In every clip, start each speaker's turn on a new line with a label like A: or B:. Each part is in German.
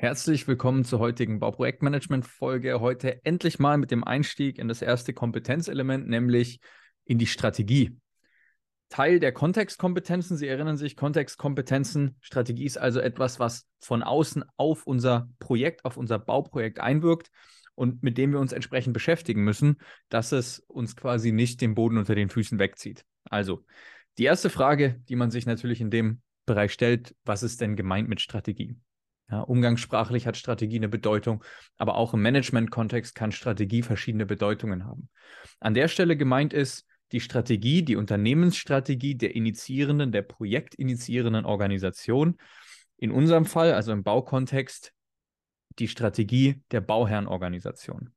A: Herzlich willkommen zur heutigen Bauprojektmanagement-Folge. Heute endlich mal mit dem Einstieg in das erste Kompetenzelement, nämlich in die Strategie. Teil der Kontextkompetenzen, Sie erinnern sich, Kontextkompetenzen, Strategie ist also etwas, was von außen auf unser Projekt, auf unser Bauprojekt einwirkt und mit dem wir uns entsprechend beschäftigen müssen, dass es uns quasi nicht den Boden unter den Füßen wegzieht. Also, die erste Frage, die man sich natürlich in dem Bereich stellt, was ist denn gemeint mit Strategie? Ja, umgangssprachlich hat Strategie eine Bedeutung, aber auch im Management-Kontext kann Strategie verschiedene Bedeutungen haben. An der Stelle gemeint ist die Strategie, die Unternehmensstrategie der initiierenden, der projektinitiierenden Organisation. In unserem Fall, also im Baukontext, die Strategie der Bauherrenorganisation.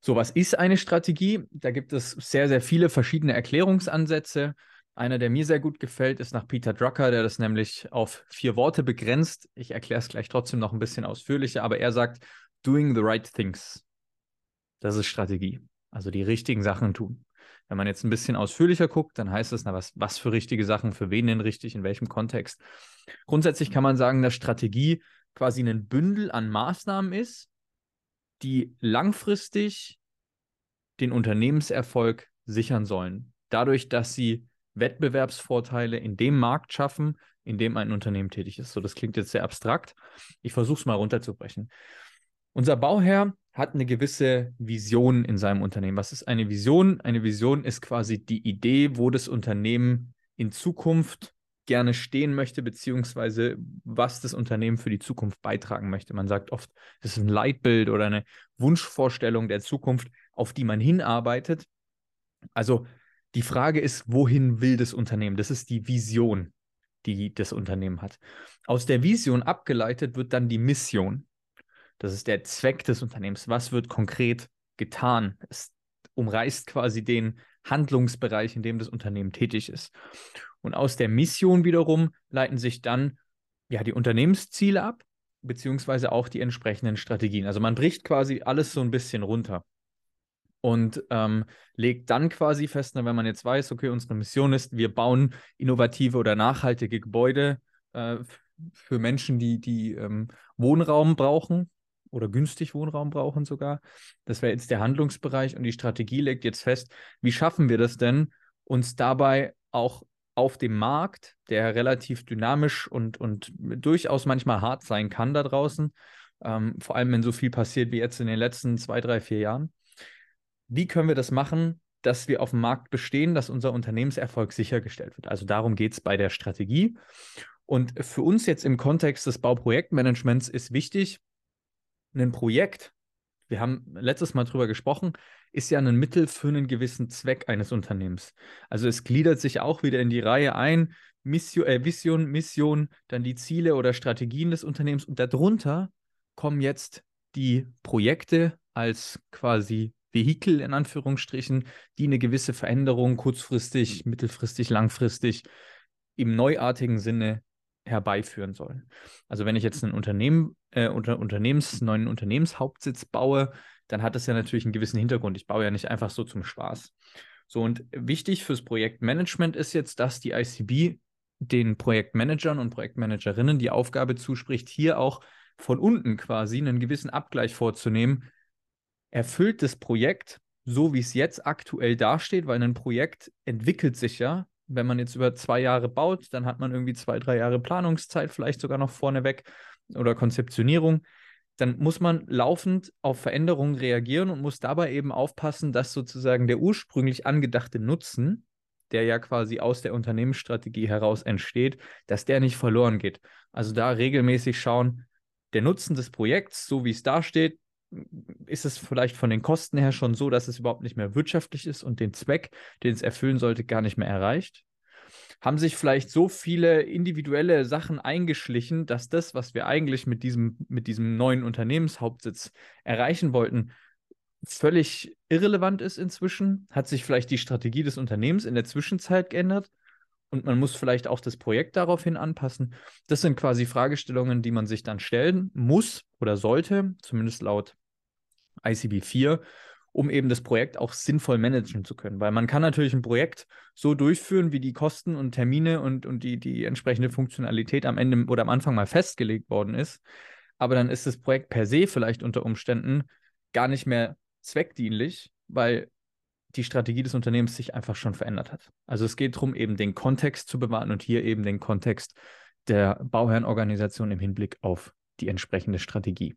A: So, was ist eine Strategie? Da gibt es sehr, sehr viele verschiedene Erklärungsansätze. Einer, der mir sehr gut gefällt, ist nach Peter Drucker, der das nämlich auf vier Worte begrenzt. Ich erkläre es gleich trotzdem noch ein bisschen ausführlicher, aber er sagt, doing the right things. Das ist Strategie. Also die richtigen Sachen tun. Wenn man jetzt ein bisschen ausführlicher guckt, dann heißt es, na, was, was für richtige Sachen, für wen denn richtig, in welchem Kontext. Grundsätzlich kann man sagen, dass Strategie quasi ein Bündel an Maßnahmen ist, die langfristig den Unternehmenserfolg sichern sollen. Dadurch, dass sie Wettbewerbsvorteile in dem Markt schaffen, in dem ein Unternehmen tätig ist. So, das klingt jetzt sehr abstrakt. Ich versuche es mal runterzubrechen. Unser Bauherr hat eine gewisse Vision in seinem Unternehmen. Was ist eine Vision? Eine Vision ist quasi die Idee, wo das Unternehmen in Zukunft gerne stehen möchte, beziehungsweise was das Unternehmen für die Zukunft beitragen möchte. Man sagt oft, das ist ein Leitbild oder eine Wunschvorstellung der Zukunft, auf die man hinarbeitet. Also die Frage ist, wohin will das Unternehmen? Das ist die Vision, die das Unternehmen hat. Aus der Vision abgeleitet wird dann die Mission. Das ist der Zweck des Unternehmens. Was wird konkret getan? Es umreißt quasi den Handlungsbereich, in dem das Unternehmen tätig ist. Und aus der Mission wiederum leiten sich dann ja die Unternehmensziele ab, beziehungsweise auch die entsprechenden Strategien. Also man bricht quasi alles so ein bisschen runter und ähm, legt dann quasi fest, wenn man jetzt weiß, okay, unsere Mission ist, wir bauen innovative oder nachhaltige Gebäude äh, für Menschen, die, die ähm, Wohnraum brauchen oder günstig Wohnraum brauchen sogar. Das wäre jetzt der Handlungsbereich und die Strategie legt jetzt fest, wie schaffen wir das denn, uns dabei auch auf dem Markt, der relativ dynamisch und, und durchaus manchmal hart sein kann da draußen, ähm, vor allem wenn so viel passiert wie jetzt in den letzten zwei, drei, vier Jahren, wie können wir das machen, dass wir auf dem Markt bestehen, dass unser Unternehmenserfolg sichergestellt wird. Also darum geht es bei der Strategie. Und für uns jetzt im Kontext des Bauprojektmanagements ist wichtig, ein Projekt, wir haben letztes Mal drüber gesprochen, ist ja ein Mittel für einen gewissen Zweck eines Unternehmens. Also es gliedert sich auch wieder in die Reihe ein, Mission, äh, Vision, Mission, dann die Ziele oder Strategien des Unternehmens und darunter kommen jetzt die Projekte als quasi Vehikel in Anführungsstrichen, die eine gewisse Veränderung kurzfristig, mittelfristig, langfristig im neuartigen Sinne herbeiführen sollen. Also wenn ich jetzt einen Unternehmen, äh, unter Unternehmens, neuen Unternehmenshauptsitz baue, dann hat das ja natürlich einen gewissen Hintergrund. Ich baue ja nicht einfach so zum Spaß. So, und wichtig fürs Projektmanagement ist jetzt, dass die ICB den Projektmanagern und Projektmanagerinnen die Aufgabe zuspricht, hier auch von unten quasi einen gewissen Abgleich vorzunehmen, erfüllt das Projekt so, wie es jetzt aktuell dasteht, weil ein Projekt entwickelt sich ja. Wenn man jetzt über zwei Jahre baut, dann hat man irgendwie zwei, drei Jahre Planungszeit, vielleicht sogar noch vorneweg oder Konzeptionierung. Dann muss man laufend auf Veränderungen reagieren und muss dabei eben aufpassen, dass sozusagen der ursprünglich angedachte Nutzen, der ja quasi aus der Unternehmensstrategie heraus entsteht, dass der nicht verloren geht. Also da regelmäßig schauen, der Nutzen des Projekts, so wie es da steht, ist es vielleicht von den Kosten her schon so, dass es überhaupt nicht mehr wirtschaftlich ist und den Zweck, den es erfüllen sollte, gar nicht mehr erreicht? Haben sich vielleicht so viele individuelle Sachen eingeschlichen, dass das, was wir eigentlich mit diesem, mit diesem neuen Unternehmenshauptsitz erreichen wollten, völlig irrelevant ist inzwischen? Hat sich vielleicht die Strategie des Unternehmens in der Zwischenzeit geändert? Und man muss vielleicht auch das Projekt daraufhin anpassen. Das sind quasi Fragestellungen, die man sich dann stellen muss oder sollte, zumindest laut ICB 4, um eben das Projekt auch sinnvoll managen zu können. Weil man kann natürlich ein Projekt so durchführen, wie die Kosten und Termine und, und die, die entsprechende Funktionalität am Ende oder am Anfang mal festgelegt worden ist. aber dann ist das Projekt per se vielleicht unter Umständen gar nicht mehr zweckdienlich, weil die Strategie des Unternehmens sich einfach schon verändert hat. Also es geht darum, eben den Kontext zu bewahren und hier eben den Kontext der Bauherrenorganisation im Hinblick auf die entsprechende Strategie.